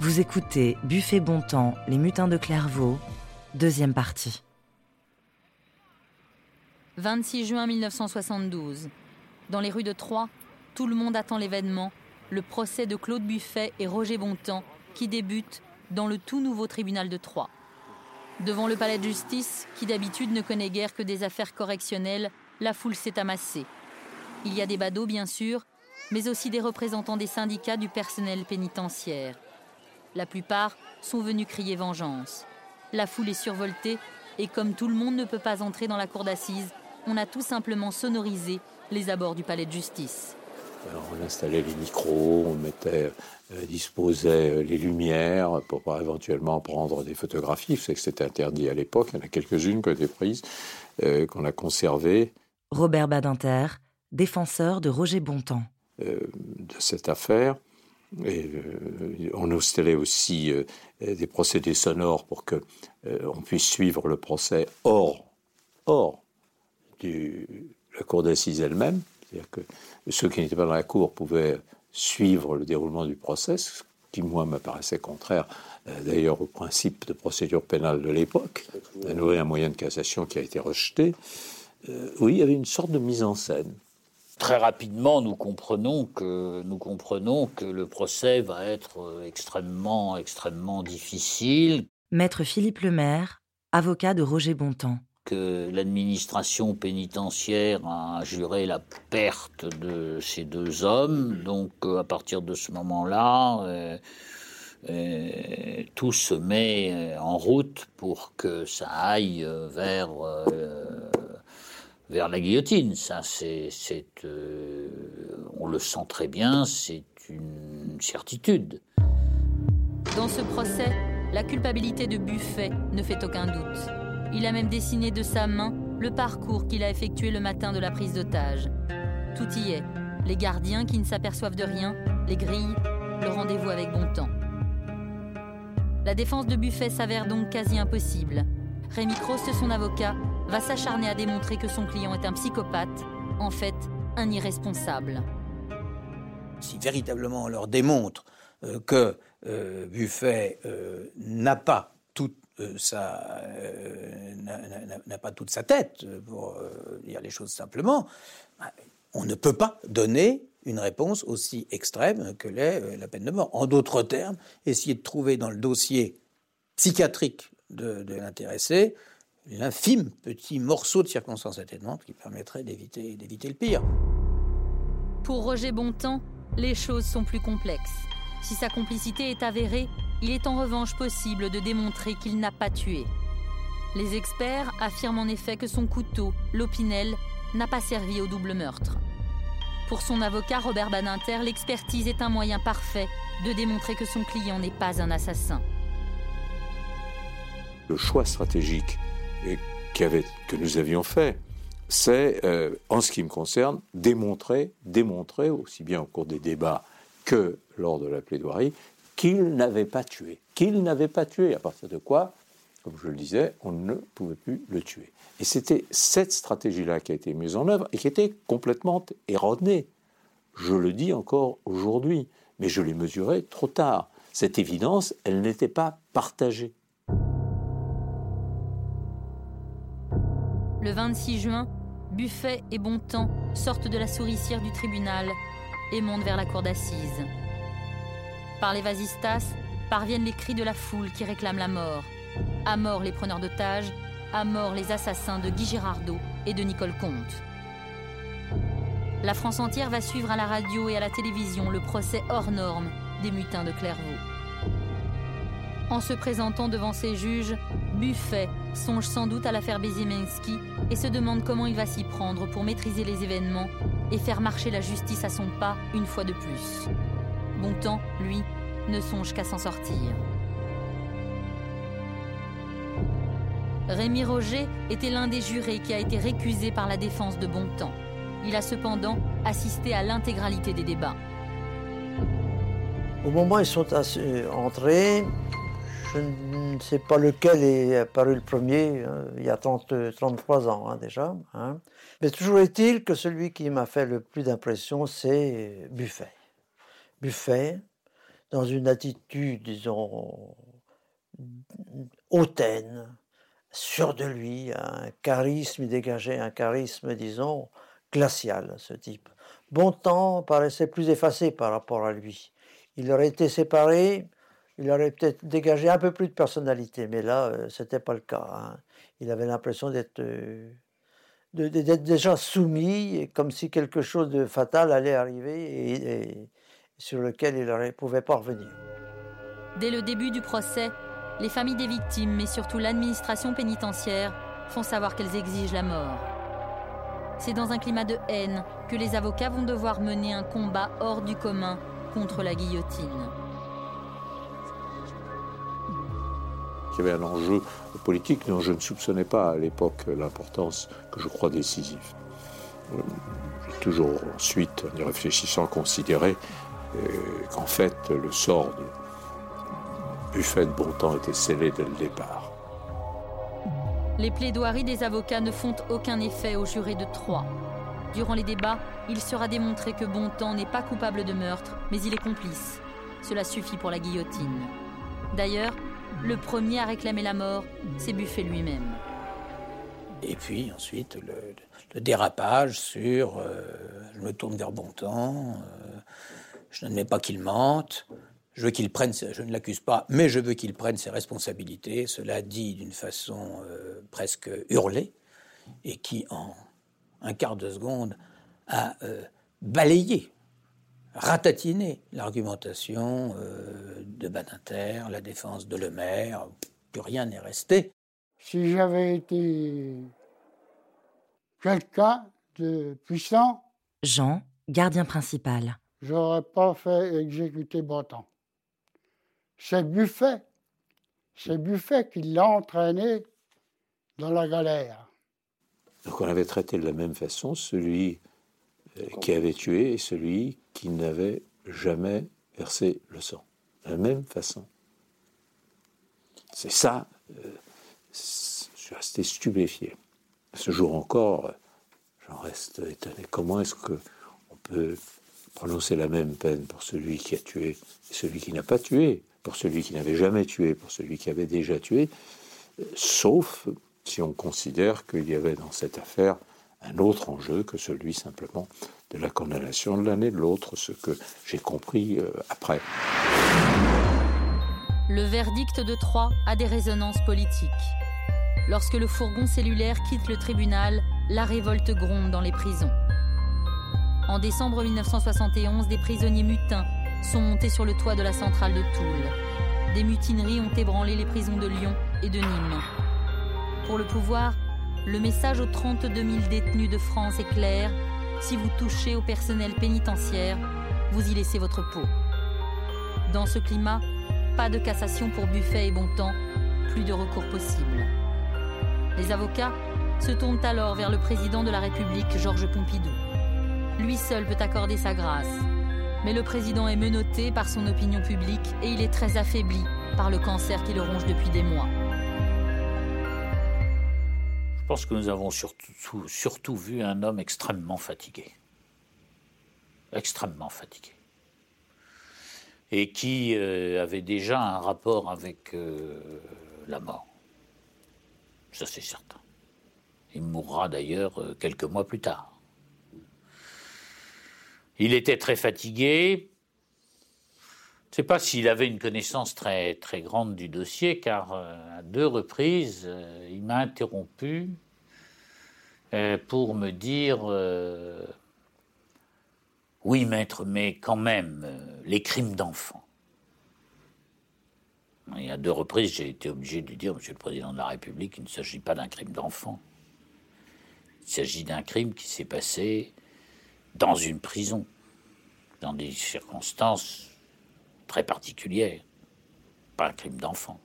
Vous écoutez Buffet Bon Temps, Les Mutins de Clairvaux, deuxième partie. 26 juin 1972. Dans les rues de Troyes, tout le monde attend l'événement, le procès de Claude Buffet et Roger Bontemps, qui débute dans le tout nouveau tribunal de Troyes. Devant le palais de justice, qui d'habitude ne connaît guère que des affaires correctionnelles, la foule s'est amassée. Il y a des badauds, bien sûr, mais aussi des représentants des syndicats du personnel pénitentiaire. La plupart sont venus crier vengeance. La foule est survoltée et comme tout le monde ne peut pas entrer dans la cour d'assises, on a tout simplement sonorisé les abords du palais de justice. on installait les micros, on mettait, euh, disposait euh, les lumières pour pouvoir éventuellement prendre des photographies. C'est que c'était interdit à l'époque. Il y en a quelques-unes qui ont été prises, euh, qu'on a conservées. Robert Badinter, défenseur de Roger Bontemps. de cette affaire. Et on installait aussi des procédés sonores pour que on puisse suivre le procès hors, hors de la cour d'assises elle-même. C'est-à-dire que ceux qui n'étaient pas dans la cour pouvaient suivre le déroulement du procès, ce qui, moi, me paraissait contraire euh, d'ailleurs au principe de procédure pénale de l'époque, nourrir un moyen de cassation qui a été rejeté. Euh, oui, il y avait une sorte de mise en scène. Très rapidement, nous comprenons que nous comprenons que le procès va être euh, extrêmement, extrêmement difficile. Maître Philippe Lemaire, avocat de Roger Bontemps que l'administration pénitentiaire a juré la perte de ces deux hommes. Donc euh, à partir de ce moment-là, euh, euh, tout se met en route pour que ça aille vers vers la guillotine. Ça, c'est, on le sent très bien, c'est une certitude. Dans ce procès, la culpabilité de Buffet ne fait aucun doute. Il a même dessiné de sa main le parcours qu'il a effectué le matin de la prise d'otage. Tout y est. Les gardiens qui ne s'aperçoivent de rien, les grilles, le rendez-vous avec Bontemps. La défense de Buffet s'avère donc quasi impossible. Rémi Crost, son avocat, va s'acharner à démontrer que son client est un psychopathe, en fait un irresponsable. Si véritablement on leur démontre euh, que euh, Buffet euh, n'a pas euh, euh, n'a pas toute sa tête, pour euh, dire les choses simplement, bah, on ne peut pas donner une réponse aussi extrême que l'est la peine de mort. En d'autres termes, essayer de trouver dans le dossier psychiatrique de, l'intéressé l'infime petit morceau de circonstance atténuante qui permettrait d'éviter le pire. Pour Roger Bontemps, les choses sont plus complexes. Si sa complicité est avérée, il est en revanche possible de démontrer qu'il n'a pas tué. Les experts affirment en effet que son couteau, l'opinel, n'a pas servi au double meurtre. Pour son avocat Robert Badinter, l'expertise est un moyen parfait de démontrer que son client n'est pas un assassin. Le choix stratégique que nous avions fait, c'est, euh, en ce qui me concerne, démontrer, démontrer, aussi bien au cours des débats que lors de la plaidoirie, qu'il n'avait pas tué. Qu'il n'avait pas tué, à partir de quoi, comme je le disais, on ne pouvait plus le tuer. Et c'était cette stratégie-là qui a été mise en œuvre et qui était complètement erronée. Je le dis encore aujourd'hui, mais je l'ai mesuré trop tard. Cette évidence, elle n'était pas partagée. Le 26 juin, Buffet et Bontemps sortent de la souricière du tribunal et montent vers la cour d'assises. Par les vasistas parviennent les cris de la foule qui réclament la mort. À mort les preneurs d'otages, à mort les assassins de Guy Girardot et de Nicole Comte. La France entière va suivre à la radio et à la télévision le procès hors norme des mutins de Clairvaux. En se présentant devant ses juges, Buffet songe sans doute à l'affaire Bezimensky et se demande comment il va s'y prendre pour maîtriser les événements et faire marcher la justice à son pas une fois de plus. Bontemps, lui, ne songe qu'à s'en sortir. Rémi Roger était l'un des jurés qui a été récusé par la défense de Bontemps. Il a cependant assisté à l'intégralité des débats. Au moment où ils sont entrés, je ne sais pas lequel est apparu le premier, hein, il y a 30, 33 ans hein, déjà. Hein. Mais toujours est-il que celui qui m'a fait le plus d'impression, c'est Buffet. Buffet, dans une attitude, disons, hautaine, sûr de lui, un charisme, il dégageait un charisme, disons, glacial, ce type. Bontemps paraissait plus effacé par rapport à lui. Il aurait été séparé, il aurait peut-être dégagé un peu plus de personnalité, mais là, euh, c'était pas le cas. Hein. Il avait l'impression d'être euh, déjà soumis, comme si quelque chose de fatal allait arriver et, sur lequel il ne pouvait pas revenir. Dès le début du procès, les familles des victimes, mais surtout l'administration pénitentiaire, font savoir qu'elles exigent la mort. C'est dans un climat de haine que les avocats vont devoir mener un combat hors du commun contre la guillotine. Il y avait un enjeu politique dont je ne soupçonnais pas à l'époque l'importance que je crois décisive. J'ai toujours ensuite, en y réfléchissant, considéré euh, qu'en fait le sort du Buffet de Bontemps était scellé dès le départ. Les plaidoiries des avocats ne font aucun effet aux jurés de Troyes. Durant les débats, il sera démontré que Bontemps n'est pas coupable de meurtre, mais il est complice. Cela suffit pour la guillotine. D'ailleurs, le premier à réclamer la mort, c'est Buffet lui-même. Et puis ensuite, le, dérapage sur euh, je me tourne vers Bontemps, euh, je n'admets pas qu'il mente, je veux qu'il prenne, ne l'accuse pas, mais je veux qu'il prenne ses responsabilités. Cela dit d'une façon euh, presque hurlée, et qui en un quart de seconde a balayé ratatiner l'argumentation euh, de Badinter, la défense de Lemaire, que rien n'est resté. Si j'avais été quelqu'un de puissant, Jean, gardien principal. J'aurais pas fait exécuter Bontemps. C'est Buffet, c'est Buffet qui l'a entraîné dans la galère. Donc on avait traité de la même façon celui qui avait tué et celui qui n'avait jamais versé le sang. De la même façon. C'est ça, euh, je suis resté stupéfié. ce jour encore, j'en reste étonné. Comment est-ce qu'on peut prononcer la même peine pour celui qui a tué et celui qui n'a pas tué, pour celui qui n'avait jamais tué, pour celui qui avait déjà tué, euh, sauf si on considère qu'il y avait dans cette affaire un autre enjeu que celui simplement de la condamnation de l'année de l'autre, ce que j'ai compris euh, après. Le verdict de Troyes a des résonances politiques. Lorsque le fourgon cellulaire quitte le tribunal, la révolte gronde dans les prisons. En décembre 1971, des prisonniers mutins sont montés sur le toit de la centrale de Toul. Des mutineries ont ébranlé les prisons de Lyon et de Nîmes. Pour le pouvoir, le message aux 32 000 détenus de France est clair. Si vous touchez au personnel pénitentiaire, vous y laissez votre peau. Dans ce climat, pas de cassation pour Buffet et Bontemps, plus de recours possible. Les avocats se tournent alors vers le président de la République, Georges Pompidou. Lui seul peut accorder sa grâce. Mais le président est menotté par son opinion publique et il est très affaibli par le cancer qui le ronge depuis des mois. Je pense que nous avons surtout, vu un homme extrêmement fatigué. Extrêmement fatigué. Et qui euh, avait déjà un rapport avec euh, la mort. Ça, c'est certain. Il mourra d'ailleurs euh, quelques mois plus tard. Il était très fatigué. Ne sais pas s'il avait une connaissance très, très grande du dossier, car euh, à deux reprises, euh, il m'a interrompu euh, pour me dire Oui, maître, mais quand même, les crimes d'enfants. Et à deux reprises, j'ai été obligé de dire Monsieur le Président de la République, il ne s'agit pas d'un crime d'enfant. Il s'agit d'un crime qui s'est passé dans une prison, dans des circonstances très particulière, pas un crime d'enfant.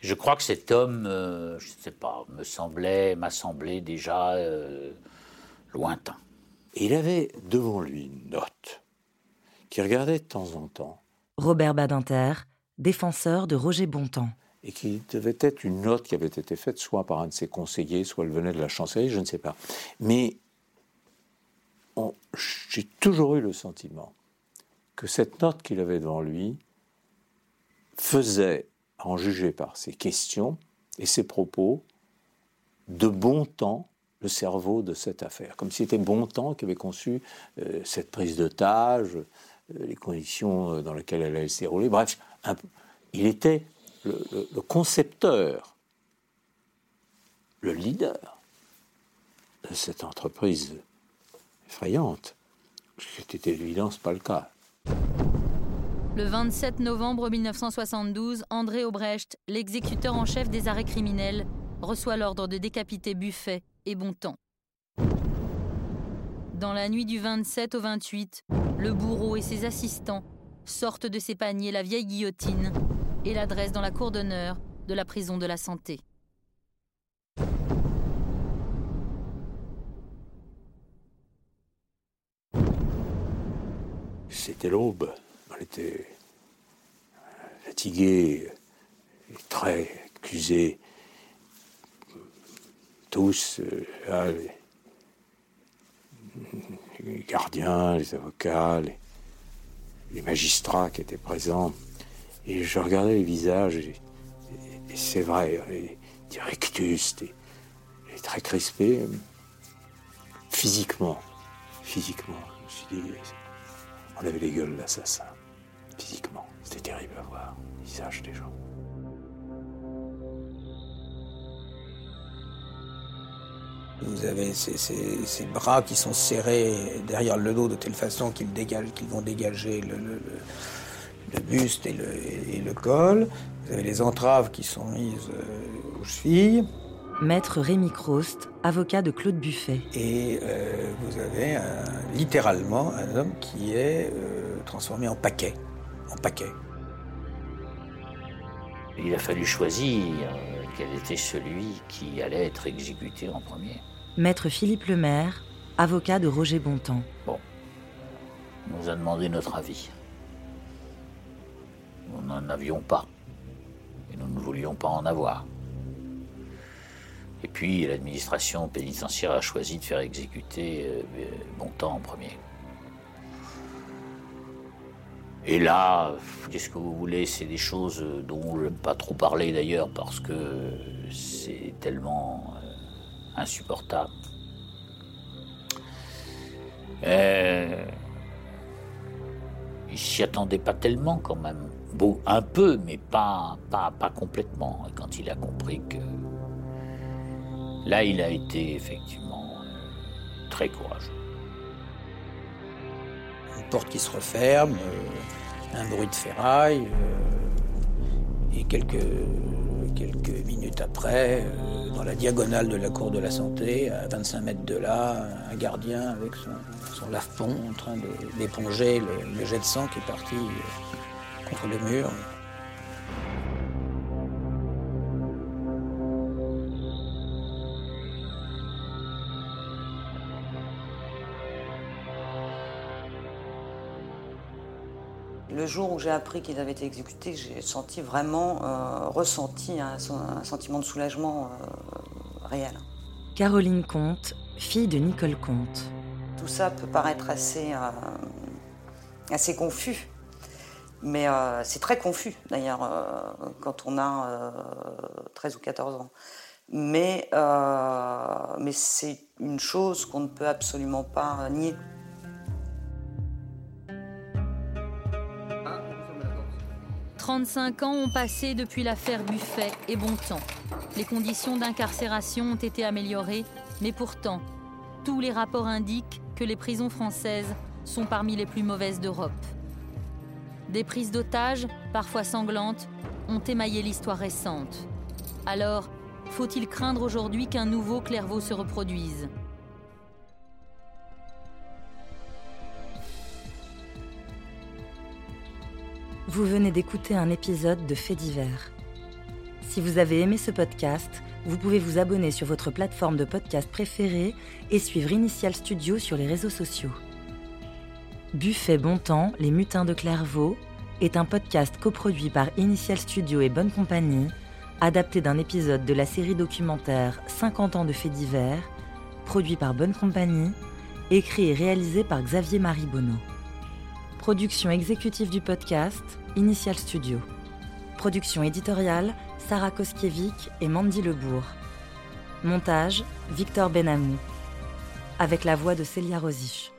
Je crois que cet homme, euh, je ne sais pas, me semblait, m'a semblé déjà euh, lointain. il avait devant lui une note qui regardait de temps en temps. Robert Badinter, défenseur de Roger Bontemps. Et qui devait être une note qui avait été faite soit par un de ses conseillers, soit elle venait de la chancellerie, je ne sais pas. Mais j'ai toujours eu le sentiment que cette note qu'il avait devant lui faisait, en juger par ses questions et ses propos, de bon temps le cerveau de cette affaire, comme si c'était bon temps qui avait conçu euh, cette prise d'otage, euh, les conditions euh, dans lesquelles elle allait se dérouler. Bref, il était le, concepteur, le leader de cette entreprise effrayante. C'était évident, ce pas le cas. Le 27 novembre 1972, André Aubrecht, l'exécuteur en chef des arrêts criminels, reçoit l'ordre de décapiter Buffet et Bontemps. Dans la nuit du 27 au 28, le bourreau et ses assistants sortent de ses paniers la vieille guillotine et l'adressent dans la cour d'honneur de la prison de la santé. C'était l'aube. On était fatigués, très accusés tous, euh, les, gardiens, les avocats, les, magistrats qui étaient présents. Et je regardais les visages, et, c'est vrai, les directus, les, très crispés, physiquement, physiquement, je me suis dit, on avait les gueules d'assassin, physiquement. C'était terrible à voir, les visages des gens. Vous avez ces, bras qui sont serrés derrière le dos de telle façon qu'ils vont dégager le, buste et le, col. Vous avez les entraves qui sont mises euh, aux chevilles. Maître Rémi Crost, avocat de Claude Buffet. Et euh, vous avez littéralement un homme qui est euh, transformé en paquet. En paquet. Il a fallu choisir quel était celui qui allait être exécuté en premier. Maître Philippe Lemaire, avocat de Roger Bontemps. Bon, on nous a demandé notre avis. Nous n'en avions pas. Et nous ne voulions pas en avoir. Et puis l'administration pénitentiaire a choisi de faire exécuter euh, Bontemps en premier. Et là, qu'est-ce que vous voulez? C'est des choses dont je n'aime pas trop parler d'ailleurs parce que c'est tellement insupportable. Euh, il s'y attendait pas tellement quand même. Bon, un peu, mais pas, pas, pas complètement. Et quand il a compris que là, il a été effectivement euh, très courageux. Une porte qui se referme, euh, un bruit de ferraille, euh, et quelques, minutes après, dans la diagonale de la cour de la santé, à 25 mètres de là, un gardien avec son, lave-pont en train d'éponger le, jet de sang qui est parti contre le mur. Le jour où j'ai appris qu'il avait été exécuté, j'ai senti vraiment, euh, ressenti un, sentiment de soulagement euh, réel. Caroline Comte, fille de Nicole Comte. Tout ça peut paraître assez, euh, assez confus, mais c'est très confus d'ailleurs quand on a 13 ou 14 ans. Mais, mais c'est une chose qu'on ne peut absolument pas nier. 35 ans ont passé depuis l'affaire Buffet et Bontemps. Les conditions d'incarcération ont été améliorées, mais pourtant, tous les rapports indiquent que les prisons françaises sont parmi les plus mauvaises d'Europe. Des prises d'otages, parfois sanglantes, ont émaillé l'histoire récente. Alors, faut-il craindre aujourd'hui qu'un nouveau Clairvaux se reproduise? Vous venez d'écouter un épisode de Faits divers. Si vous avez aimé ce podcast, vous pouvez vous abonner sur votre plateforme de podcast préférée et suivre Initial Studio sur les réseaux sociaux. Buffet Bon Temps, Les Mutins de Clairvaux est un podcast coproduit par Initial Studio et Bonne Compagnie, adapté d'un épisode de la série documentaire 50 ans de faits divers, produit par Bonne Compagnie, écrit et réalisé par Xavier Marie Bonneau. Production exécutive du podcast, Initial Studio. Production éditoriale, Sarah Koskiewicz et Mandy Lebourg. Montage, Victor Benamou. Avec la voix de Célia Rosich.